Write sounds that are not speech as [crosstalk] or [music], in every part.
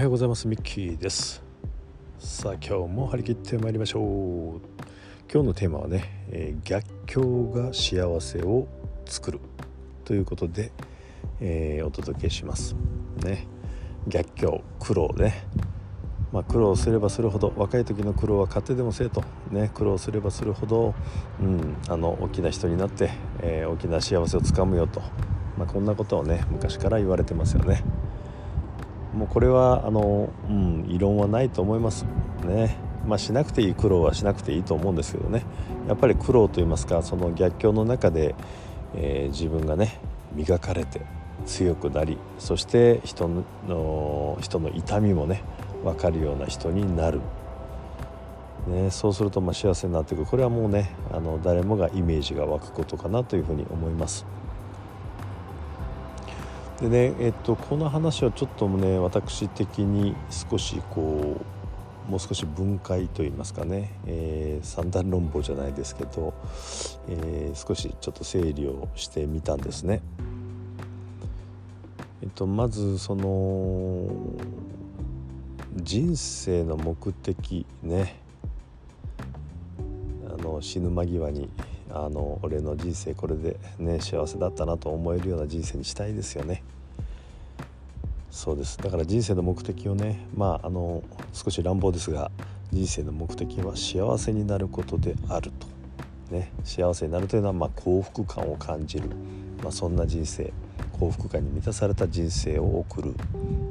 はようございます。ミッキーです。さあ今日も張り切ってまいりましょう。今日のテーマはね、えー、逆境が幸せを作るということで、えー、お届けします。ね。逆境苦労ね。まあ、苦労すればするほど若い時の苦労は勝手でもせえと、ね、苦労すればするほど、うん、あの大きな人になって、えー、大きな幸せをつかむよと、まあ、こんなことをね昔から言われてますよね。もうこれはあの、うん、異論はないと思いますね。まあ、しなくていい苦労はしなくていいと思うんですけどねやっぱり苦労といいますかその逆境の中で、えー、自分がね磨かれて強くなりそして人の人の痛みもね分かるような人になる、ね、そうするとま幸せになっていくこれはもうねあの誰もがイメージが湧くことかなというふうに思います。でねえっとこの話はちょっとね私的に少しこうもう少し分解といいますかね、えー、三段論法じゃないですけど、えー、少しちょっと整理をしてみたんですね。えっと、まずその人生の目的ねあの死ぬ間際にあの俺の人生これでね幸せだったなと思えるような人生にしたいですよね。そうです。だから人生の目的をねまああの少し乱暴ですが人生の目的は幸せになることであると。ね幸せになるというのはま幸福感を感じる、まあ、そんな人生幸福感に満たされた人生を送る。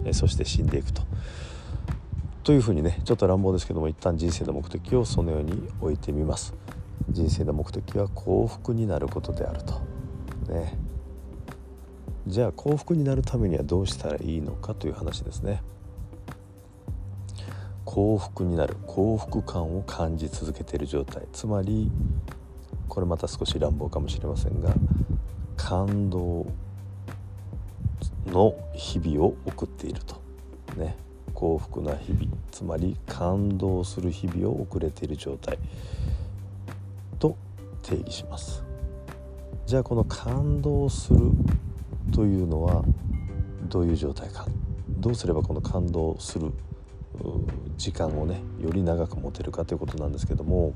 えそして死んでいくと。というふうにねちょっと乱暴ですけども一旦人生の目的をそのように置いてみます。人生の目的は幸福になることであると。ね。じゃあ幸福になるためにはどうしたらいいのかという話ですね。幸福になる。幸福感を感じ続けている状態。つまりこれまた少し乱暴かもしれませんが感動の日々を送っていると。ね。幸福な日々。つまり感動する日々を送れている状態。定義します。じゃあこの感動するというのはどういう状態か。どうすればこの感動する時間をねより長く持てるかということなんですけども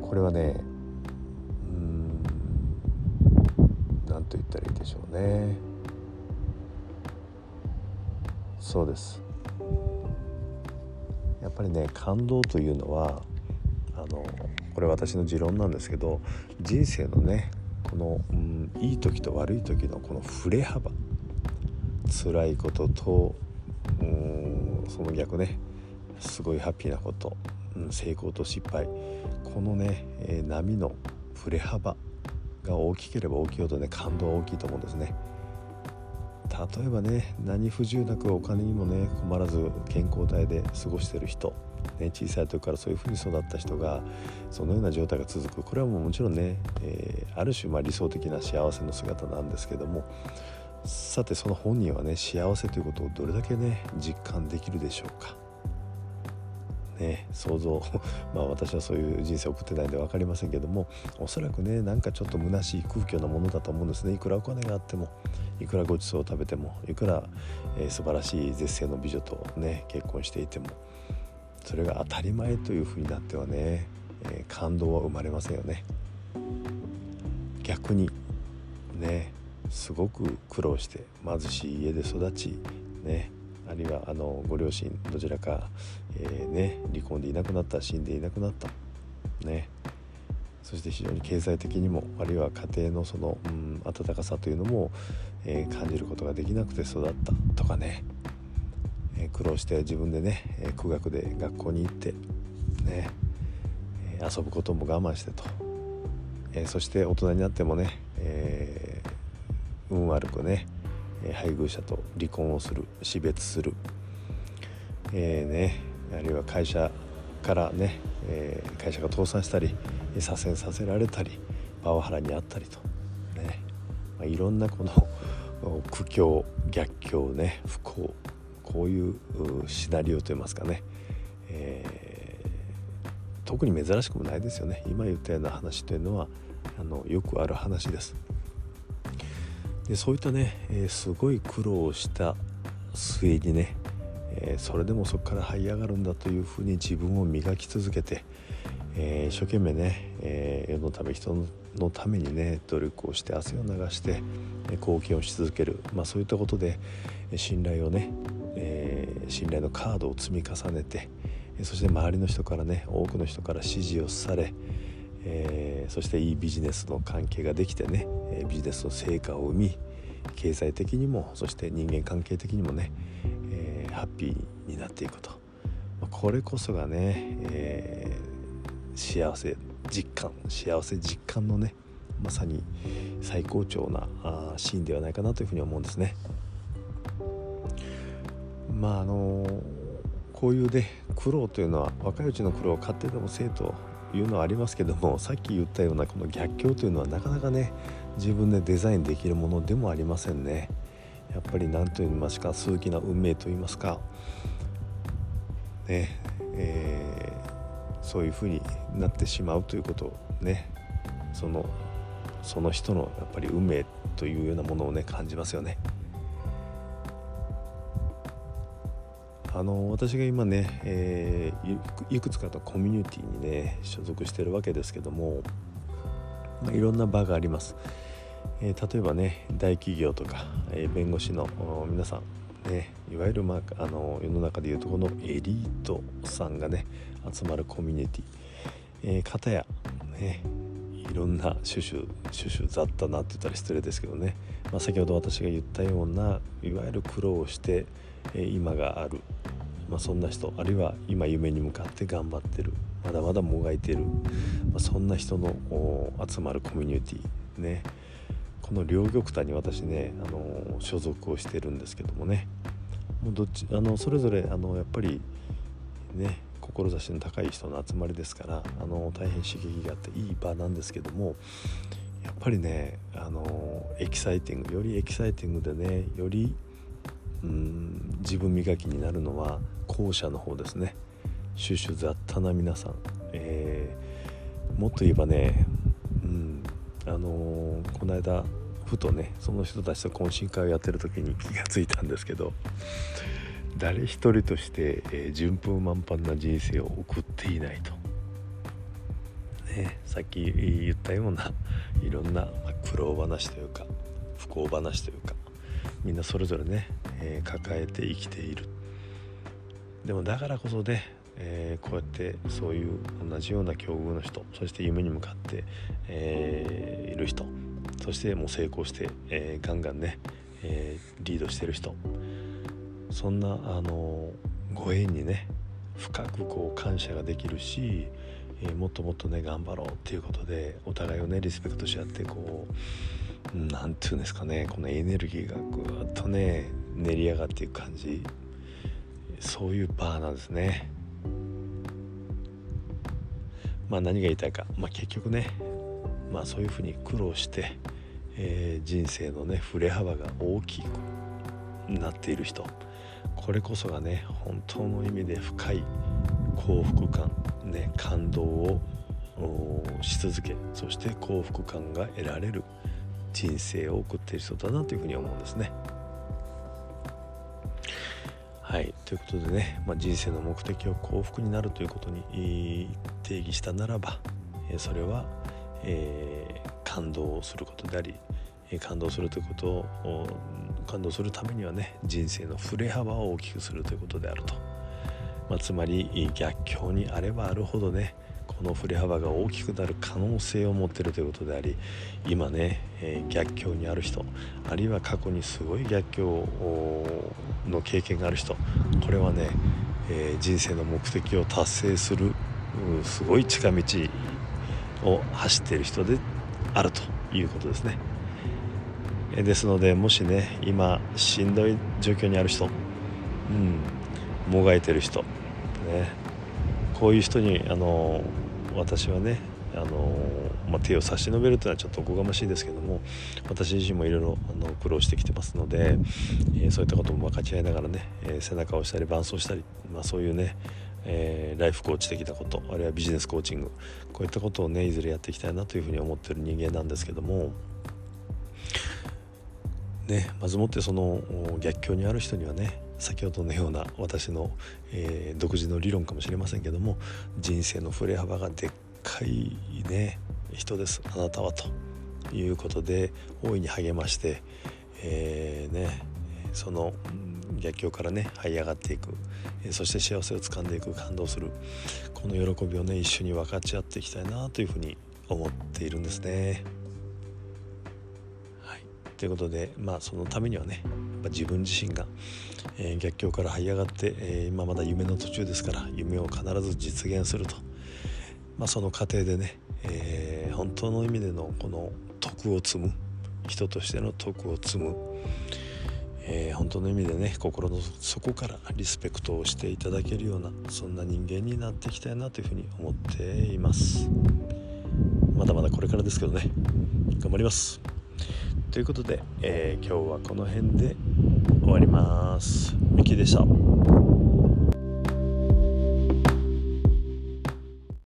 これはねうん何と言ったらいいでしょうね。そうです。やっぱりね感動というのはのこれ私の持論なんですけど人生のねこの、うん、いい時と悪い時のこの振れ幅。辛いこととうんその逆ね。すごいハッピーなこと、うん、成功と失敗。このね、えー、波の振れ幅。が大きければ大きいほどね感動は大きいと思うんですね。例えばね何不自由なくお金にもね困らず健康体で過ごしてる人。ね、小さい時からそういうふうに育った人がそのような状態が続く。これはもうもちろんね、えー、ある種ま理想的な幸せの姿なんですけどもさてその本人はね幸せということをどれだけね実感できるでしょうか。ね、想像 [laughs] まあ私はそういう人生を送ってないんで分かりませんけどもおそらくねなんかちょっと虚しい空虚なものだと思うんですね。いくらお金があってもいくらごちそうを食べてもいくら、えー、素晴らしい絶世の美女とね結婚していても。それが当たり前というふうになってはね、えー、感動は生まれませんよね。逆にねすごく苦労して貧しい家で育ちねあるいはあのご両親どちらか、えー、ね、離婚でいなくなった死んでいなくなったね。そして非常に経済的にもあるいは家庭のその、うん、温かさというのも、えー、感じることができなくて育ったとかね。苦労して自分でね、苦学で学校に行ってね、遊ぶことも我慢してと、そして大人になってもね、えー、運悪くね配偶者と離婚をする死別する、えーね、あるいは会社からね、会社が倒産したり左遷させられたりパワハラにあったりと。ね、まあ、いろんなこの苦境逆境ね不幸こういうシナリオといいますかね、えー、特に珍しくもないですよね。今言ったような話というのはあのよくある話です。でそういったね、えー、すごい苦労した末にね、えー、それでもそこから這い上がるんだというふうに自分を磨き続けて、えー、一生懸命ね、えー、世のため人のためにね努力をして汗を流して貢献をし続ける、まあ、そういったことで信頼をね、信頼のカードを積み重ねてそして周りの人からね多くの人から支持をされ、え、そしていいビジネスの関係ができてねビジネスの成果を生み経済的にもそして人間関係的にもね、え、ハッピーになっていくと、ま、これこそがね、え、幸せ実感幸せ実感のねまさに最高潮なシーンではないかなというふうに思うんですね。まああのこういうね苦労というのは若いうちの苦労を買ってでもせえというのはありますけどもさっき言ったようなこの逆境というのはなかなかね自分でデザインできるものでもありませんね。やっぱり何と言いますか数奇な運命と言いますかねえー、そういうふうになってしまうということねそのその人のやっぱり運命というようなものをね感じますよね。あの私が今ね、えー、いくつかのコミュニティにね所属してるわけですけども、まあ、いろんな場があります。えー、例えばね大企業とか、えー、弁護士の皆さんねいわゆる、まあ、あの世の中でいうとこのエリートさんがね集まるコミュニティ、えー、方やねいろんな種々種々雑多なって言ったら失礼ですけどね、まあ、先ほど私が言ったようないわゆる苦労をして、今がある、まあ、そんな人あるいは今夢に向かって頑張ってるまだまだもがいてる、まあ、そんな人の集まるコミュニティね。この両極端に私ねあの所属をしてるんですけどもね。もうどっちあのそれぞれあのやっぱりね志の高い人の集まりですからあの大変刺激があっていい場なんですけどもやっぱりねあのエキサイティングよりエキサイティングでねよりうん自分磨きになるのは後者の方ですねシュシュ雑多な皆さん、えー、もっと言えばね、うん、あのー、この間ふとねその人たちと懇親会をやってる時に [laughs] 気がついたんですけど誰一人として、えー、順風満帆な人生を送っていないと。ね、さっき言ったようないろんな、ま、苦労話というか不幸話というかみんなそれぞれね、えー、抱えて生きている。でもだからこそでえー、こうやってそういう同じような境遇の人そして夢に向かって、えー、いる人そしてもう成功して、え、ガンガンね、えリードしてる人そんなあのご縁にね深くこう感謝ができるし、えもっともっとね頑張ろうっていうことでお互いをねリスペクトし合ってこう何て言うんですかねこのエネルギーがぐーっとね練り上がっていく感じそういうバーなんですね。まあ、何が言いたいか、まあ、結局ね、まあ、そういうふうに苦労して、えー、人生のね振れ幅が大きくなっている人これこそがね本当の意味で深い幸福感、ね、感動をし続けそして幸福感が得られる人生を送っている人だなというふうに思うんですね。はい。ということでね、まあ、人生の目的を幸福になるということに定義したならばそれは、えー、感動することであり感動するということを感動するためにはね人生の振れ幅を大きくするということであると、まあ、つまり逆境にあればあるほどねこの振れ幅が大きくなる可能性を持ってるということであり今ね、えー、逆境にある人あるいは過去にすごい逆境の経験がある人これはね、えー、人生の目的を達成するすごい近道を走っている人であるということですね。ですのでもしね今しんどい状況にある人、うん、もがいてる人、ね、こういう人にあの私はねあの、まあ、手を差し伸べるというのはちょっとおこがましいですけども私自身もいろいろ苦労してきてますので、えー、そういったことも分かち合いながらね、えー、背中を押したり伴走したり、まあ、そういうね、えー、ライフコーチ的なことあるいはビジネスコーチングこういったことをねいずれやっていきたいなというふうに思ってる人間なんですけども。ね、まずもってその逆境にある人にはね先ほどのような私の、えー、独自の理論かもしれませんけども人生の振れ幅がでっかいね人です。あなたはということで大いに励まして、えー、ねその逆境からね這い上がっていく、えそして幸せをつかんでいく感動する。この喜びをね一緒に分かち合っていきたいなというふうに思っているんですね。ということでまあそのためにはねやっぱ自分自身が、えー、逆境から這い上がって、えー、今まだ夢の途中ですから夢を必ず実現すると、まあ、その過程でね、えー、本当の意味でのこの徳を積む。人としての徳を積む、え、本当の意味でね心の底からリスペクトをしていただけるようなそんな人間になっていきたいなというふうに思っています。まだまだこれからですけどね頑張ります。ということで、えー、今日はこの辺で終わります。ミキでした。